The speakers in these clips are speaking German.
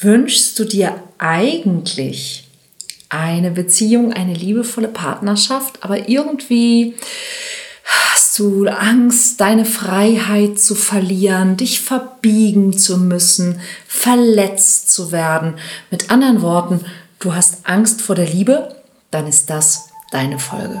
Wünschst du dir eigentlich eine Beziehung, eine liebevolle Partnerschaft, aber irgendwie hast du Angst, deine Freiheit zu verlieren, dich verbiegen zu müssen, verletzt zu werden. Mit anderen Worten, du hast Angst vor der Liebe, dann ist das deine Folge.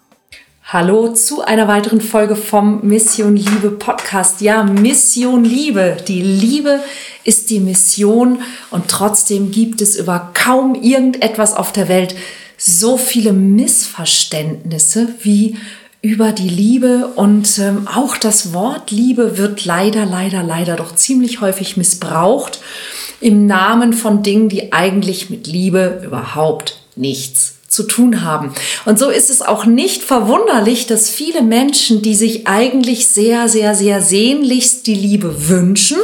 Hallo zu einer weiteren Folge vom Mission Liebe Podcast. Ja, Mission Liebe. Die Liebe ist die Mission und trotzdem gibt es über kaum irgendetwas auf der Welt so viele Missverständnisse wie über die Liebe und ähm, auch das Wort Liebe wird leider, leider, leider doch ziemlich häufig missbraucht im Namen von Dingen, die eigentlich mit Liebe überhaupt nichts zu tun haben. Und so ist es auch nicht verwunderlich, dass viele Menschen, die sich eigentlich sehr, sehr, sehr sehnlichst die Liebe wünschen,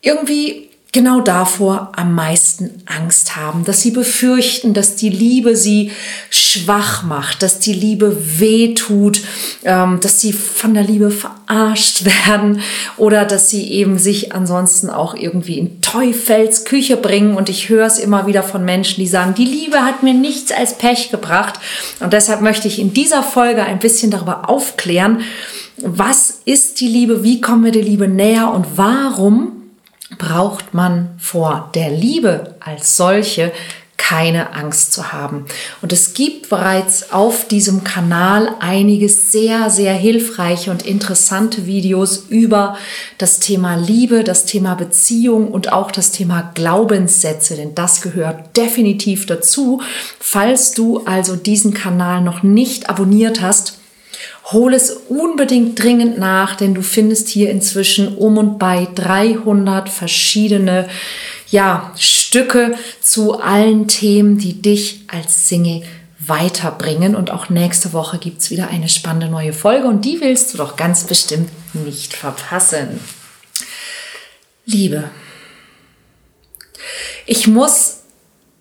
irgendwie genau davor am meisten Angst haben, dass sie befürchten, dass die Liebe sie schwach macht, dass die Liebe weh tut, ähm, dass sie von der Liebe verarscht werden oder dass sie eben sich ansonsten auch irgendwie in Teufels Küche bringen. Und ich höre es immer wieder von Menschen, die sagen, die Liebe hat mir nichts als Pech gebracht. Und deshalb möchte ich in dieser Folge ein bisschen darüber aufklären, was ist die Liebe, wie kommen wir der Liebe näher und warum braucht man vor der Liebe als solche keine Angst zu haben. Und es gibt bereits auf diesem Kanal einige sehr, sehr hilfreiche und interessante Videos über das Thema Liebe, das Thema Beziehung und auch das Thema Glaubenssätze, denn das gehört definitiv dazu. Falls du also diesen Kanal noch nicht abonniert hast, Hol es unbedingt dringend nach, denn du findest hier inzwischen um und bei 300 verschiedene ja, Stücke zu allen Themen, die dich als Single weiterbringen. Und auch nächste Woche gibt es wieder eine spannende neue Folge und die willst du doch ganz bestimmt nicht verpassen. Liebe. Ich muss,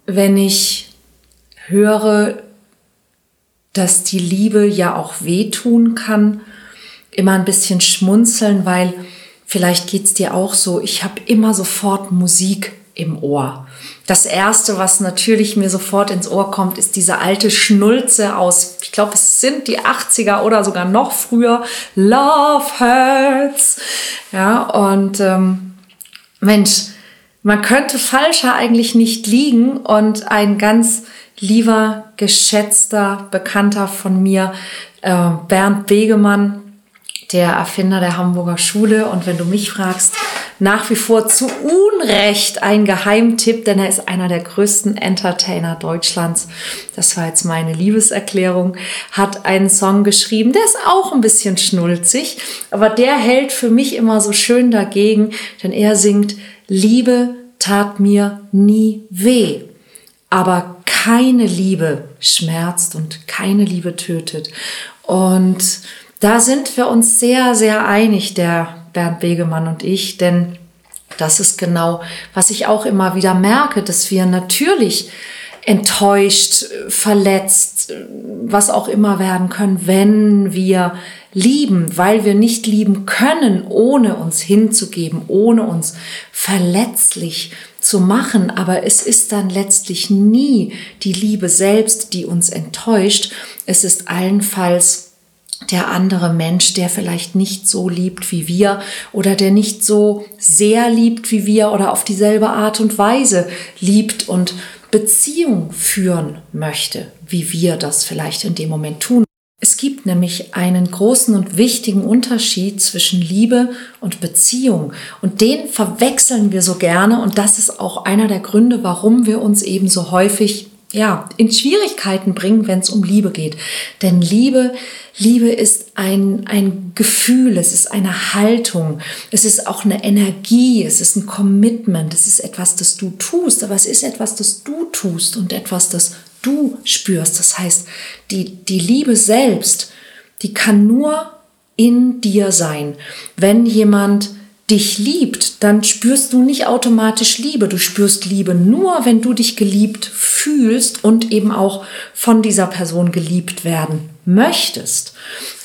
wenn ich höre, dass die Liebe ja auch wehtun kann, immer ein bisschen schmunzeln, weil vielleicht geht es dir auch so, ich habe immer sofort Musik im Ohr. Das erste, was natürlich mir sofort ins Ohr kommt, ist diese alte Schnulze aus, ich glaube, es sind die 80er oder sogar noch früher, Love Hurts. Ja, und ähm, Mensch, man könnte falscher eigentlich nicht liegen und ein ganz lieber, geschätzter Bekannter von mir, äh, Bernd Begemann, der Erfinder der Hamburger Schule. Und wenn du mich fragst, nach wie vor zu Unrecht ein Geheimtipp, denn er ist einer der größten Entertainer Deutschlands. Das war jetzt meine Liebeserklärung. Hat einen Song geschrieben, der ist auch ein bisschen schnulzig, aber der hält für mich immer so schön dagegen, denn er singt, Liebe tat mir nie weh. Aber keine Liebe schmerzt und keine Liebe tötet. Und da sind wir uns sehr, sehr einig, der Bernd Begemann und ich, denn das ist genau, was ich auch immer wieder merke, dass wir natürlich enttäuscht, verletzt, was auch immer werden können, wenn wir lieben, weil wir nicht lieben können, ohne uns hinzugeben, ohne uns verletzlich zu machen. Aber es ist dann letztlich nie die Liebe selbst, die uns enttäuscht. Es ist allenfalls der andere Mensch, der vielleicht nicht so liebt wie wir oder der nicht so sehr liebt wie wir oder auf dieselbe Art und Weise liebt und Beziehung führen möchte, wie wir das vielleicht in dem Moment tun. Es gibt nämlich einen großen und wichtigen Unterschied zwischen Liebe und Beziehung und den verwechseln wir so gerne und das ist auch einer der Gründe, warum wir uns eben so häufig ja, in Schwierigkeiten bringen, wenn es um Liebe geht. Denn Liebe, Liebe ist ein, ein Gefühl, es ist eine Haltung, es ist auch eine Energie, es ist ein Commitment, es ist etwas, das du tust, aber es ist etwas, das du tust und etwas, das du spürst. Das heißt, die, die Liebe selbst, die kann nur in dir sein. Wenn jemand dich liebt, dann spürst du nicht automatisch Liebe. Du spürst Liebe nur, wenn du dich geliebt fühlst und eben auch von dieser Person geliebt werden möchtest.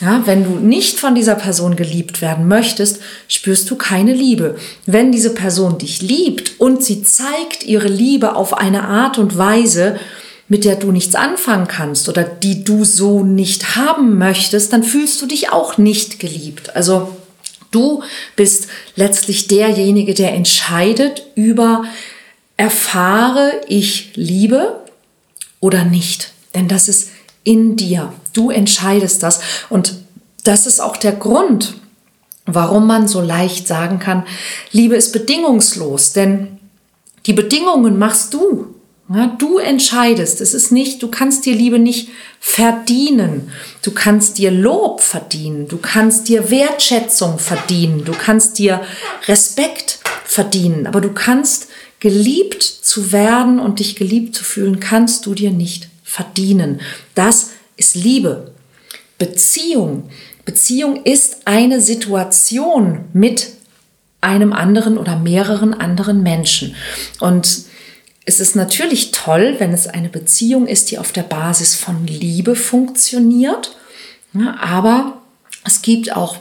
Ja, wenn du nicht von dieser Person geliebt werden möchtest, spürst du keine Liebe. Wenn diese Person dich liebt und sie zeigt ihre Liebe auf eine Art und Weise, mit der du nichts anfangen kannst oder die du so nicht haben möchtest, dann fühlst du dich auch nicht geliebt. Also Du bist letztlich derjenige, der entscheidet über, erfahre ich Liebe oder nicht. Denn das ist in dir. Du entscheidest das. Und das ist auch der Grund, warum man so leicht sagen kann, Liebe ist bedingungslos. Denn die Bedingungen machst du. Ja, du entscheidest. Es ist nicht, du kannst dir Liebe nicht verdienen. Du kannst dir Lob verdienen. Du kannst dir Wertschätzung verdienen. Du kannst dir Respekt verdienen. Aber du kannst geliebt zu werden und dich geliebt zu fühlen, kannst du dir nicht verdienen. Das ist Liebe. Beziehung. Beziehung ist eine Situation mit einem anderen oder mehreren anderen Menschen. Und es ist natürlich toll, wenn es eine Beziehung ist, die auf der Basis von Liebe funktioniert. Aber es gibt auch,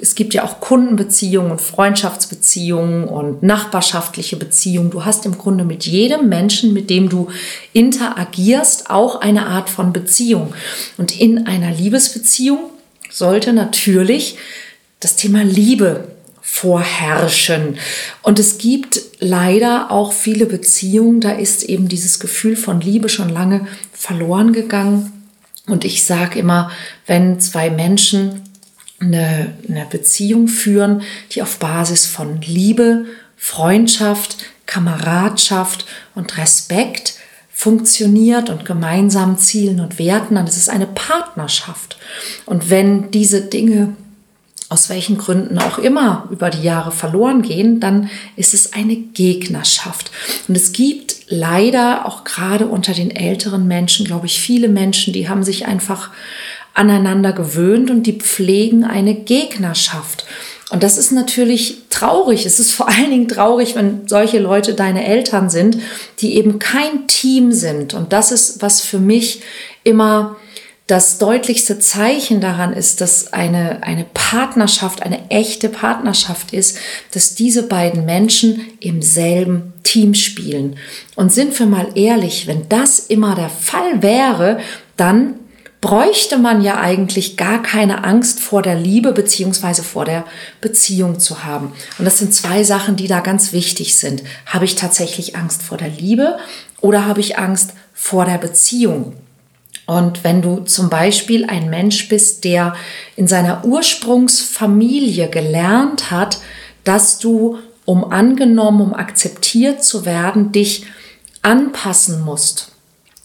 es gibt ja auch Kundenbeziehungen und Freundschaftsbeziehungen und nachbarschaftliche Beziehungen. Du hast im Grunde mit jedem Menschen, mit dem du interagierst, auch eine Art von Beziehung. Und in einer Liebesbeziehung sollte natürlich das Thema Liebe vorherrschen. Und es gibt leider auch viele Beziehungen, da ist eben dieses Gefühl von Liebe schon lange verloren gegangen. Und ich sage immer, wenn zwei Menschen eine, eine Beziehung führen, die auf Basis von Liebe, Freundschaft, Kameradschaft und Respekt funktioniert und gemeinsam Zielen und Werten, dann ist es eine Partnerschaft. Und wenn diese Dinge aus welchen Gründen auch immer über die Jahre verloren gehen, dann ist es eine Gegnerschaft. Und es gibt leider auch gerade unter den älteren Menschen, glaube ich, viele Menschen, die haben sich einfach aneinander gewöhnt und die pflegen eine Gegnerschaft. Und das ist natürlich traurig. Es ist vor allen Dingen traurig, wenn solche Leute deine Eltern sind, die eben kein Team sind. Und das ist, was für mich immer das deutlichste Zeichen daran ist, dass eine, eine Partnerschaft, eine echte Partnerschaft ist, dass diese beiden Menschen im selben Team spielen. Und sind wir mal ehrlich, wenn das immer der Fall wäre, dann bräuchte man ja eigentlich gar keine Angst vor der Liebe beziehungsweise vor der Beziehung zu haben. Und das sind zwei Sachen, die da ganz wichtig sind. Habe ich tatsächlich Angst vor der Liebe oder habe ich Angst vor der Beziehung? Und wenn du zum Beispiel ein Mensch bist, der in seiner Ursprungsfamilie gelernt hat, dass du, um angenommen, um akzeptiert zu werden, dich anpassen musst.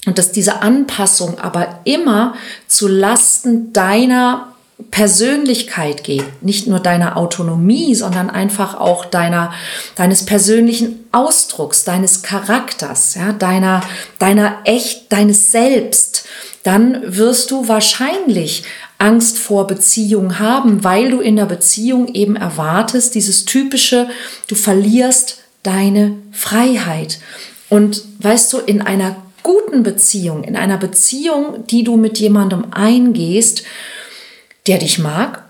Und dass diese Anpassung aber immer zu Lasten deiner Persönlichkeit geht, nicht nur deiner Autonomie, sondern einfach auch deiner, deines persönlichen Ausdrucks, deines Charakters, ja, deiner, deiner echt, deines Selbst, dann wirst du wahrscheinlich Angst vor Beziehung haben, weil du in der Beziehung eben erwartest, dieses typische, du verlierst deine Freiheit. Und weißt du, in einer guten Beziehung, in einer Beziehung, die du mit jemandem eingehst, der dich mag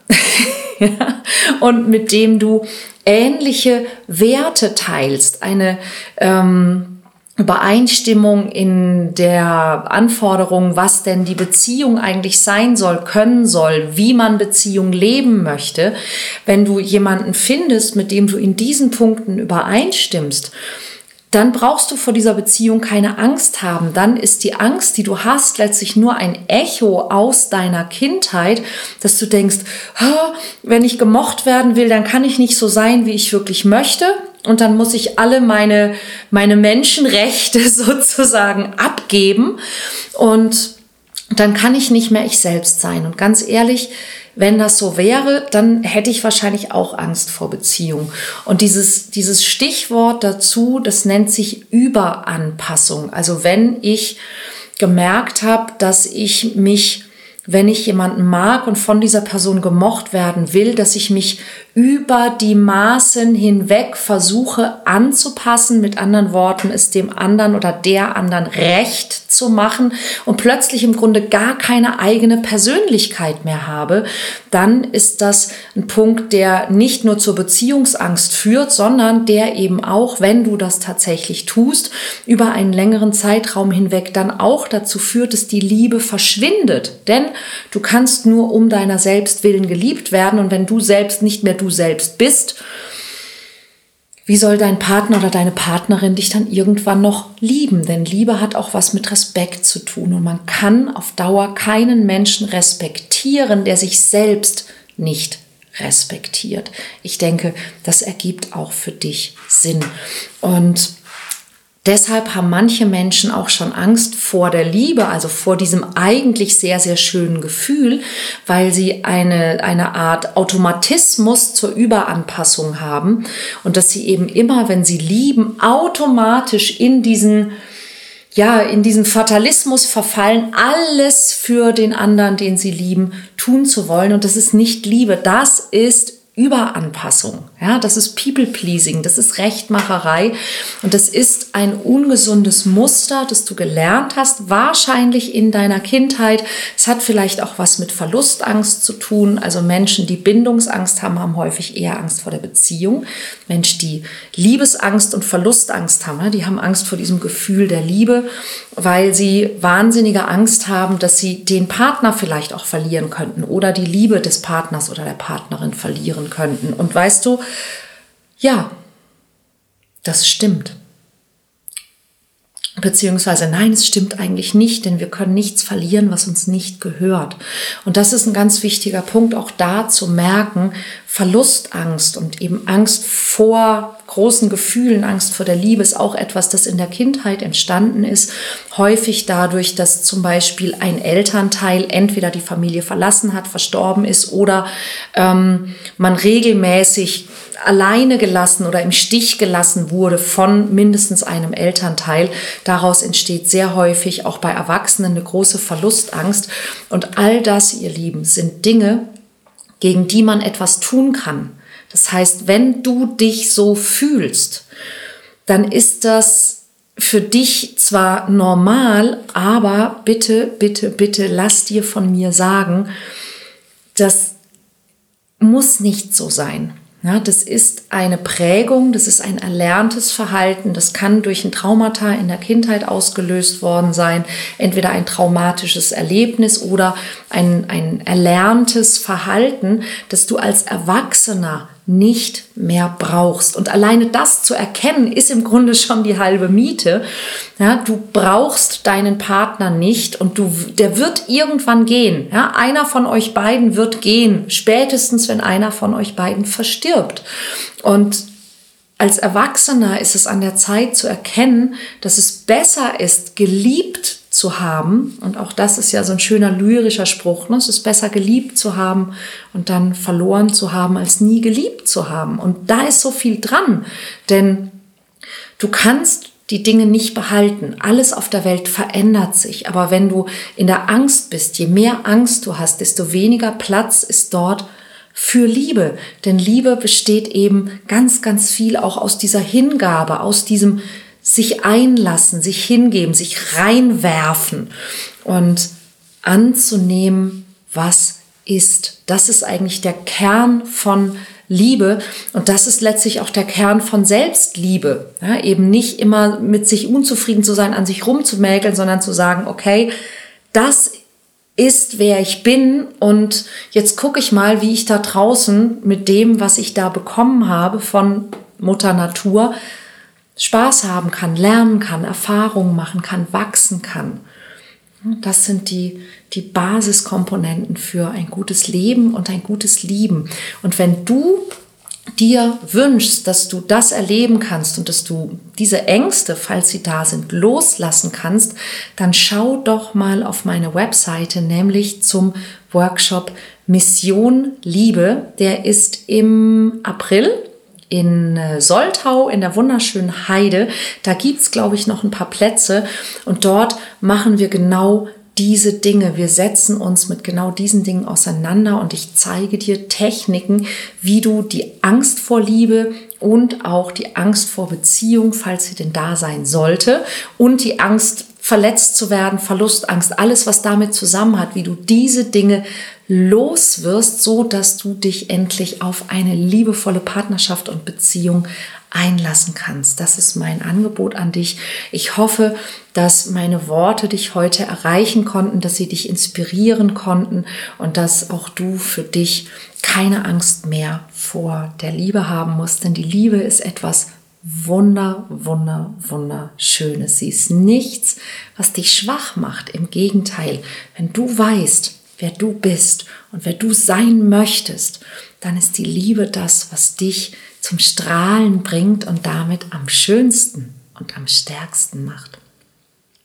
und mit dem du ähnliche Werte teilst, eine ähm, Übereinstimmung in der Anforderung, was denn die Beziehung eigentlich sein soll, können soll, wie man Beziehung leben möchte, wenn du jemanden findest, mit dem du in diesen Punkten übereinstimmst, dann brauchst du vor dieser Beziehung keine Angst haben. Dann ist die Angst, die du hast, letztlich nur ein Echo aus deiner Kindheit, dass du denkst, wenn ich gemocht werden will, dann kann ich nicht so sein, wie ich wirklich möchte. Und dann muss ich alle meine, meine Menschenrechte sozusagen abgeben und dann kann ich nicht mehr ich selbst sein. Und ganz ehrlich, wenn das so wäre, dann hätte ich wahrscheinlich auch Angst vor Beziehung. Und dieses, dieses Stichwort dazu, das nennt sich Überanpassung. Also wenn ich gemerkt habe, dass ich mich wenn ich jemanden mag und von dieser Person gemocht werden will, dass ich mich über die Maßen hinweg versuche anzupassen, mit anderen Worten, es dem anderen oder der anderen recht zu machen und plötzlich im Grunde gar keine eigene Persönlichkeit mehr habe, dann ist das ein Punkt, der nicht nur zur Beziehungsangst führt, sondern der eben auch, wenn du das tatsächlich tust, über einen längeren Zeitraum hinweg dann auch dazu führt, dass die Liebe verschwindet. Denn du kannst nur um deiner selbst willen geliebt werden und wenn du selbst nicht mehr du selbst bist, wie soll dein Partner oder deine Partnerin dich dann irgendwann noch lieben? Denn Liebe hat auch was mit Respekt zu tun und man kann auf Dauer keinen Menschen respektieren, der sich selbst nicht respektiert. Ich denke, das ergibt auch für dich Sinn. Und Deshalb haben manche Menschen auch schon Angst vor der Liebe, also vor diesem eigentlich sehr, sehr schönen Gefühl, weil sie eine, eine Art Automatismus zur Überanpassung haben und dass sie eben immer, wenn sie lieben, automatisch in diesen ja, in diesen Fatalismus verfallen, alles für den anderen, den sie lieben, tun zu wollen. Und das ist nicht Liebe, das ist Überanpassung. Ja, das ist People-Pleasing, das ist Rechtmacherei und das ist ein ungesundes Muster, das du gelernt hast, wahrscheinlich in deiner Kindheit. Es hat vielleicht auch was mit Verlustangst zu tun. Also Menschen, die Bindungsangst haben, haben häufig eher Angst vor der Beziehung. Menschen, die Liebesangst und Verlustangst haben, die haben Angst vor diesem Gefühl der Liebe, weil sie wahnsinnige Angst haben, dass sie den Partner vielleicht auch verlieren könnten oder die Liebe des Partners oder der Partnerin verlieren könnten. Und weißt du, ja, das stimmt. Beziehungsweise nein, es stimmt eigentlich nicht, denn wir können nichts verlieren, was uns nicht gehört. Und das ist ein ganz wichtiger Punkt, auch da zu merken, Verlustangst und eben Angst vor großen Gefühlen, Angst vor der Liebe ist auch etwas, das in der Kindheit entstanden ist. Häufig dadurch, dass zum Beispiel ein Elternteil entweder die Familie verlassen hat, verstorben ist oder ähm, man regelmäßig alleine gelassen oder im Stich gelassen wurde von mindestens einem Elternteil. Daraus entsteht sehr häufig auch bei Erwachsenen eine große Verlustangst. Und all das, ihr Lieben, sind Dinge, gegen die man etwas tun kann. Das heißt, wenn du dich so fühlst, dann ist das für dich zwar normal, aber bitte, bitte, bitte lass dir von mir sagen, das muss nicht so sein. Ja, das ist eine Prägung, das ist ein erlerntes Verhalten, das kann durch ein Traumata in der Kindheit ausgelöst worden sein, entweder ein traumatisches Erlebnis oder ein, ein erlerntes Verhalten, das du als Erwachsener nicht mehr brauchst. Und alleine das zu erkennen, ist im Grunde schon die halbe Miete. Ja, du brauchst deinen Partner nicht und du, der wird irgendwann gehen. Ja, einer von euch beiden wird gehen, spätestens wenn einer von euch beiden verstirbt. Und als Erwachsener ist es an der Zeit zu erkennen, dass es besser ist, geliebt zu haben. Und auch das ist ja so ein schöner lyrischer Spruch. Ne? Es ist besser geliebt zu haben und dann verloren zu haben, als nie geliebt zu haben. Und da ist so viel dran. Denn du kannst die Dinge nicht behalten. Alles auf der Welt verändert sich. Aber wenn du in der Angst bist, je mehr Angst du hast, desto weniger Platz ist dort für Liebe. Denn Liebe besteht eben ganz, ganz viel auch aus dieser Hingabe, aus diesem sich einlassen, sich hingeben, sich reinwerfen und anzunehmen, was ist. Das ist eigentlich der Kern von Liebe und das ist letztlich auch der Kern von Selbstliebe. Ja, eben nicht immer mit sich unzufrieden zu sein, an sich rumzumäkeln, sondern zu sagen, okay, das ist, wer ich bin und jetzt gucke ich mal, wie ich da draußen mit dem, was ich da bekommen habe von Mutter Natur, Spaß haben kann, lernen kann, Erfahrungen machen kann, wachsen kann. Das sind die, die Basiskomponenten für ein gutes Leben und ein gutes Lieben. Und wenn du dir wünschst, dass du das erleben kannst und dass du diese Ängste, falls sie da sind, loslassen kannst, dann schau doch mal auf meine Webseite, nämlich zum Workshop Mission Liebe. Der ist im April in äh, Soltau in der wunderschönen Heide. Da gibt es, glaube ich, noch ein paar Plätze und dort machen wir genau diese Dinge. Wir setzen uns mit genau diesen Dingen auseinander und ich zeige dir Techniken, wie du die Angst vor Liebe und auch die Angst vor Beziehung, falls sie denn da sein sollte, und die Angst verletzt zu werden, Verlustangst, alles was damit zusammen hat, wie du diese Dinge los wirst, so dass du dich endlich auf eine liebevolle Partnerschaft und Beziehung einlassen kannst. Das ist mein Angebot an dich. Ich hoffe, dass meine Worte dich heute erreichen konnten, dass sie dich inspirieren konnten und dass auch du für dich keine Angst mehr vor der Liebe haben musst. Denn die Liebe ist etwas wunder, wunder, wunderschönes. Sie ist nichts, was dich schwach macht. Im Gegenteil, wenn du weißt, wer du bist und wer du sein möchtest, dann ist die Liebe das, was dich zum Strahlen bringt und damit am schönsten und am stärksten macht.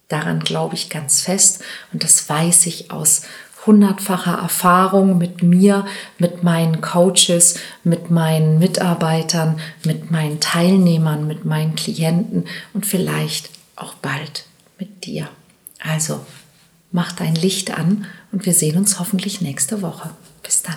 Daran glaube ich ganz fest und das weiß ich aus hundertfacher Erfahrung mit mir, mit meinen Coaches, mit meinen Mitarbeitern, mit meinen Teilnehmern, mit meinen Klienten und vielleicht auch bald mit dir. Also mach dein Licht an und wir sehen uns hoffentlich nächste Woche. Bis dann.